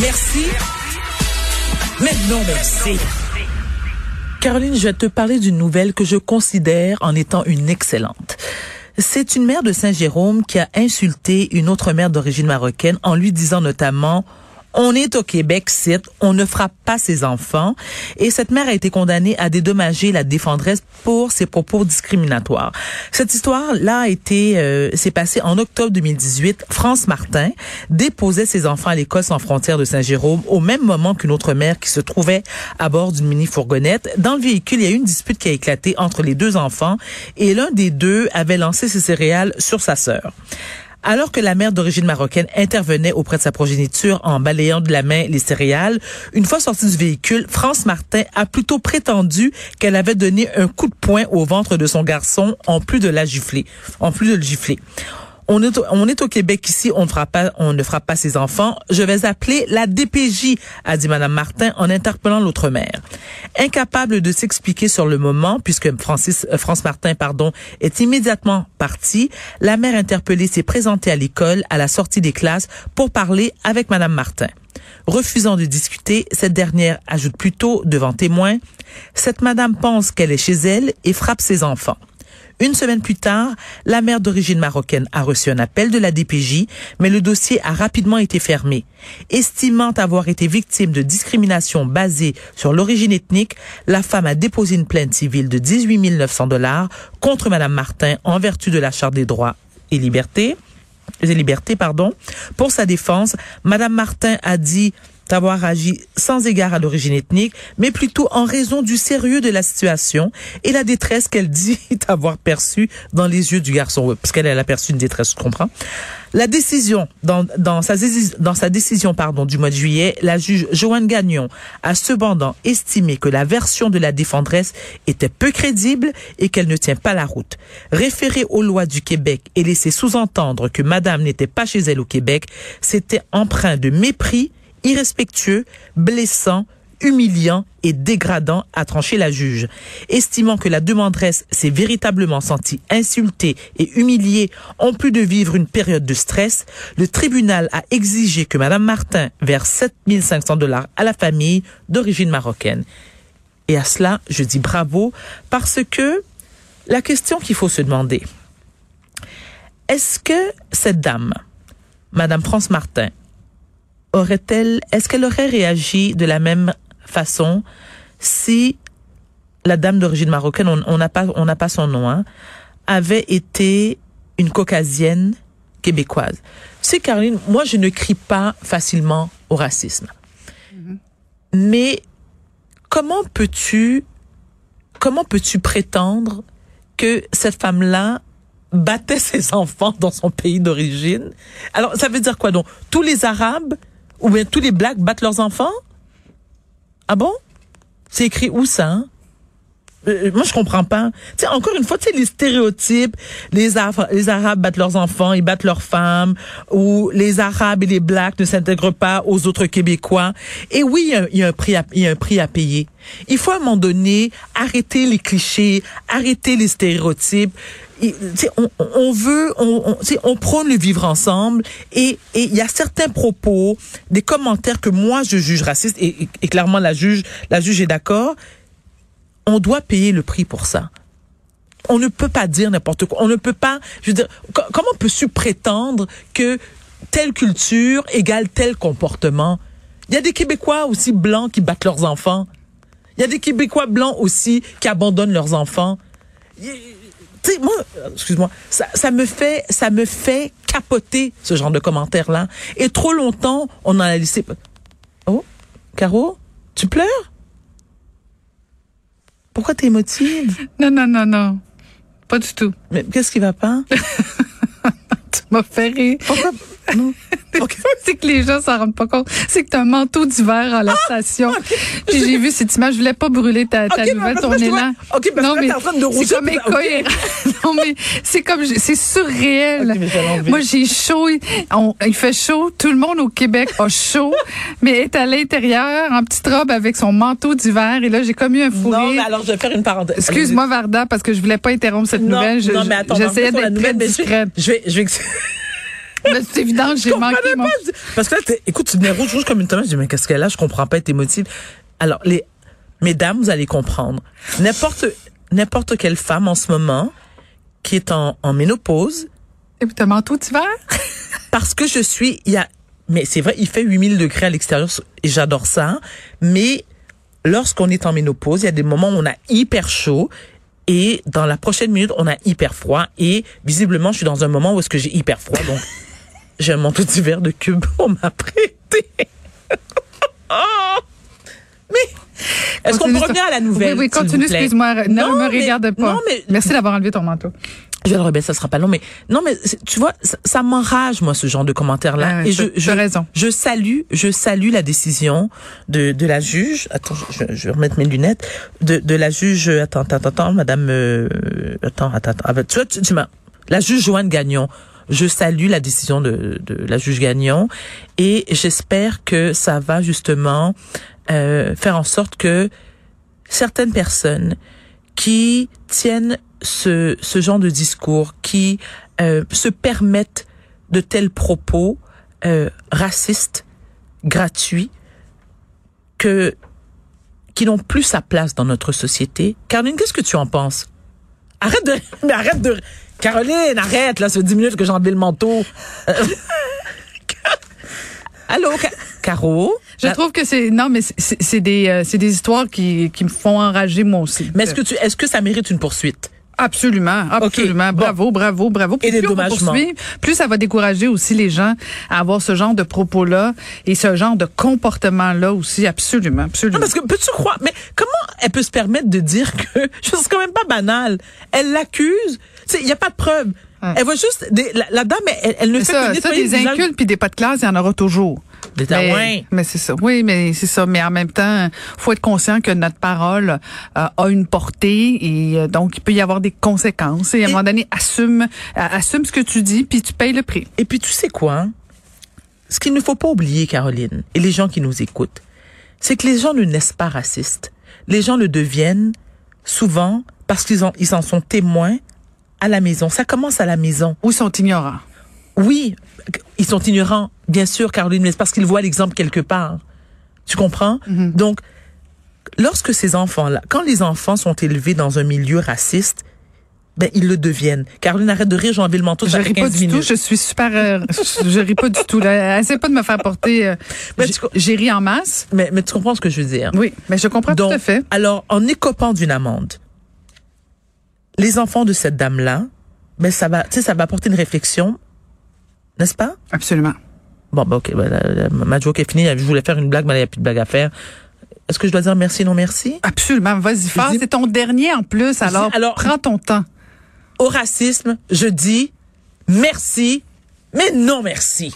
Merci. Mais non, merci. Caroline, je vais te parler d'une nouvelle que je considère en étant une excellente. C'est une mère de Saint-Jérôme qui a insulté une autre mère d'origine marocaine en lui disant notamment on est au Québec, c'est, on ne frappe pas ses enfants. Et cette mère a été condamnée à dédommager la défendresse pour ses propos discriminatoires. Cette histoire-là a été, euh, s'est passée en octobre 2018. France Martin déposait ses enfants à l'école sans frontières de Saint-Jérôme au même moment qu'une autre mère qui se trouvait à bord d'une mini-fourgonnette. Dans le véhicule, il y a eu une dispute qui a éclaté entre les deux enfants et l'un des deux avait lancé ses céréales sur sa sœur. Alors que la mère d'origine marocaine intervenait auprès de sa progéniture en balayant de la main les céréales, une fois sortie du véhicule, France Martin a plutôt prétendu qu'elle avait donné un coup de poing au ventre de son garçon en plus de la gifler, en plus de le gifler on est, on est au Québec ici, on ne fera pas, on ne frappe pas ses enfants. Je vais appeler la DPJ, a dit Madame Martin en interpellant l'autre mère. Incapable de s'expliquer sur le moment, puisque Francis, euh, France Martin, pardon, est immédiatement partie, la mère interpellée s'est présentée à l'école à la sortie des classes pour parler avec Madame Martin. Refusant de discuter, cette dernière ajoute plutôt devant témoins, cette madame pense qu'elle est chez elle et frappe ses enfants. Une semaine plus tard, la mère d'origine marocaine a reçu un appel de la DPJ, mais le dossier a rapidement été fermé. Estimant avoir été victime de discrimination basée sur l'origine ethnique, la femme a déposé une plainte civile de 18 900 dollars contre Madame Martin en vertu de la Charte des droits et libertés. Des libertés, pardon. Pour sa défense, Madame Martin a dit d'avoir agi sans égard à l'origine ethnique, mais plutôt en raison du sérieux de la situation et la détresse qu'elle dit avoir perçue dans les yeux du garçon, parce qu'elle a perçu une détresse, je comprends? La décision, dans, dans, sa, dans sa décision pardon, du mois de juillet, la juge Joanne Gagnon a cependant estimé que la version de la défendresse était peu crédible et qu'elle ne tient pas la route. Référer aux lois du Québec et laisser sous-entendre que madame n'était pas chez elle au Québec, c'était empreint de mépris irrespectueux, blessant, humiliant et dégradant, a tranché la juge. Estimant que la demanderesse s'est véritablement sentie insultée et humiliée en plus de vivre une période de stress, le tribunal a exigé que Madame Martin verse 7500 dollars à la famille d'origine marocaine. Et à cela, je dis bravo parce que la question qu'il faut se demander, est-ce que cette dame, Madame France Martin, aurait-elle, est-ce qu'elle aurait réagi de la même façon si la dame d'origine marocaine, on n'a pas, on n'a pas son nom, hein, avait été une caucasienne québécoise? C'est Caroline, moi je ne crie pas facilement au racisme. Mm-hmm. Mais comment peux-tu, comment peux-tu prétendre que cette femme-là battait ses enfants dans son pays d'origine? Alors, ça veut dire quoi donc? Tous les Arabes ou bien tous les blacks battent leurs enfants? Ah bon? C'est écrit où ça? Hein? Euh, moi, je comprends pas. Tu sais, encore une fois, tu sais, les stéréotypes, les, les Arabes battent leurs enfants, ils battent leurs femmes, ou les Arabes et les Blacks ne s'intègrent pas aux autres Québécois. Et oui, il y, a, un prix à, il y a un prix à payer. Il faut à un moment donné arrêter les clichés, arrêter les stéréotypes on, on, veut, on, on, prône le vivre ensemble et il y a certains propos, des commentaires que moi je juge racistes et, et, clairement la juge, la juge est d'accord. On doit payer le prix pour ça. On ne peut pas dire n'importe quoi. On ne peut pas, je veux dire, comment peut-tu prétendre que telle culture égale tel comportement? Il y a des Québécois aussi blancs qui battent leurs enfants. Il y a des Québécois blancs aussi qui abandonnent leurs enfants tu sais, moi, excuse-moi, ça, ça me fait, ça me fait capoter ce genre de commentaires-là. Et trop longtemps, on en a laissé. Oh, Caro, tu pleures? Pourquoi t'es émotive? Non, non, non, non. Pas du tout. Mais qu'est-ce qui va pas? tu m'as fait rire. Pourquoi? c'est que les gens s'en rendent pas compte. C'est que tu as un manteau d'hiver à la ah! station. Puis j'ai vu cette image. Je voulais pas brûler ta, ta nouvelle. OK, parce non, mais en train de C'est comme non, mais c'est comme, c'est surréel. Moi, j'ai chaud. il fait chaud. Tout le monde au Québec a chaud, mais est à l'intérieur en petite robe avec son manteau d'hiver. Et là, j'ai comme eu un fou Non, mais alors, je vais faire une parenthèse. Excuse-moi, Varda, parce que je voulais pas interrompre cette nouvelle. Non, mais attends, J'essayais d'être très discrète. Je vais, je vais, Mais c'est évident, j'ai manqué mon... Parce que là, écoute, tu venais rouge, rouge comme une tomate. Je dis, mais qu'est-ce qu'elle a? Je comprends pas tes motifs. Alors, les, mesdames, vous allez comprendre. N'importe, n'importe quelle femme en ce moment qui est en, en ménopause. Et puis, t'as manteau d'hiver? parce que je suis, il y a, mais c'est vrai, il fait 8000 degrés à l'extérieur et j'adore ça. Mais lorsqu'on est en ménopause, il y a des moments où on a hyper chaud et dans la prochaine minute, on a hyper froid. Et visiblement, je suis dans un moment où est-ce que j'ai hyper froid. Donc, j'ai un manteau d'hiver de cube on m'a prêté. Mais est-ce qu'on revenir à la nouvelle? Oui, oui, continue, excuse-moi. Ne me regarde pas. Non, mais, Merci d'avoir enlevé ton manteau. Je vais le rebaisser, ça sera pas long, mais non, mais tu vois, ça, m'enrage moi ce genre de commentaires-là. Ah, et je, je, raison. je salue, je salue la décision de, de la juge. Attends, je, je vais remettre mes lunettes. De, de la juge. Attends, attends, attends, Madame. Euh, attends, attends, attends. Ah, ben, tu vois, tu, tu m'as. La juge Joanne Gagnon. Je salue la décision de, la juge Gagnon et j'espère que ça va justement euh, faire en sorte que certaines personnes qui tiennent ce, ce genre de discours, qui euh, se permettent de tels propos euh, racistes, gratuits, que qui n'ont plus sa place dans notre société. Caroline, qu'est-ce que tu en penses? Arrête de... Mais arrête de... Caroline, arrête, là, ça fait 10 minutes que j'ai enlevé le manteau. Allô, Caro? Je trouve que c'est non, mais c'est des euh, c'est des histoires qui qui me font enrager moi aussi. Mais est-ce que tu est-ce que ça mérite une poursuite? Absolument, absolument. Bravo, bravo, bravo. et des dommagements. Plus ça va décourager aussi les gens à avoir ce genre de propos-là et ce genre de comportement-là aussi. Absolument, absolument. Non, parce que peux-tu croire, mais comment elle peut se permettre de dire que, je c'est quand même pas banal. Elle l'accuse. Il n'y a pas de preuve. Elle voit juste, la, dame, elle, ne fait ça, que ça, des incultes puis des pas de classe, il y en aura toujours. Mais, mais c'est ça. Oui, mais c'est ça. Mais en même temps, faut être conscient que notre parole euh, a une portée et euh, donc il peut y avoir des conséquences. Et à un moment donné, assume, euh, assume ce que tu dis puis tu payes le prix. Et puis tu sais quoi? Ce qu'il ne faut pas oublier, Caroline, et les gens qui nous écoutent, c'est que les gens ne naissent pas racistes. Les gens le deviennent souvent parce qu'ils ils en sont témoins à la maison. Ça commence à la maison. Ou sont ignorants? Oui, ils sont ignorants, bien sûr, Caroline, mais c'est parce qu'ils voient l'exemple quelque part. Tu comprends? Mm-hmm. Donc, lorsque ces enfants-là, quand les enfants sont élevés dans un milieu raciste, ben ils le deviennent. Caroline, arrête de rire, j'ai envie le manteau. Je ris pas du tout. Je suis super. Euh, je, ris pas du tout. Là. Essaie pas de me faire porter. Euh, j'ai ri en masse. Mais, mais tu comprends ce que je veux dire. Oui, mais je comprends tout à fait. Alors, en écopant d'une amende, les enfants de cette dame-là, ben ça va, tu sais, ça va apporter une réflexion, n'est-ce pas? Absolument. Bon, ben ok, ben, ma joke est finie. Je voulais faire une blague, mais il n'y a plus de blague à faire. Est-ce que je dois dire merci, non merci? Absolument. Vas-y, fais. C'est ton dernier en plus. Alors, alors, prends ton temps. Au racisme, je dis merci, mais non merci.